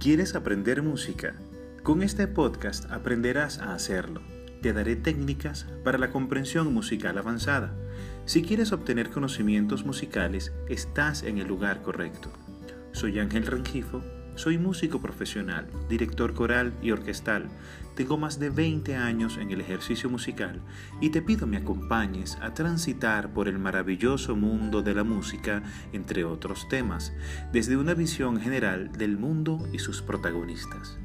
¿Quieres aprender música? Con este podcast aprenderás a hacerlo. Te daré técnicas para la comprensión musical avanzada. Si quieres obtener conocimientos musicales, estás en el lugar correcto. Soy Ángel Rengifo, soy músico profesional, director coral y orquestal. Tengo más de 20 años en el ejercicio musical y te pido me acompañes a transitar por el maravilloso mundo de la música, entre otros temas, desde una visión general del mundo y sus protagonistas.